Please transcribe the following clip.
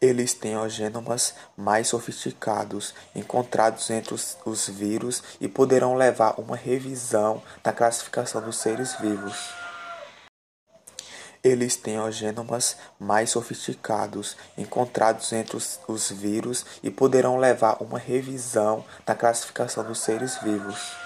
Eles têm genomas mais sofisticados encontrados entre os, os vírus e poderão levar uma revisão na classificação dos seres vivos. Eles têm genomas mais sofisticados encontrados entre os, os vírus e poderão levar uma revisão na classificação dos seres vivos.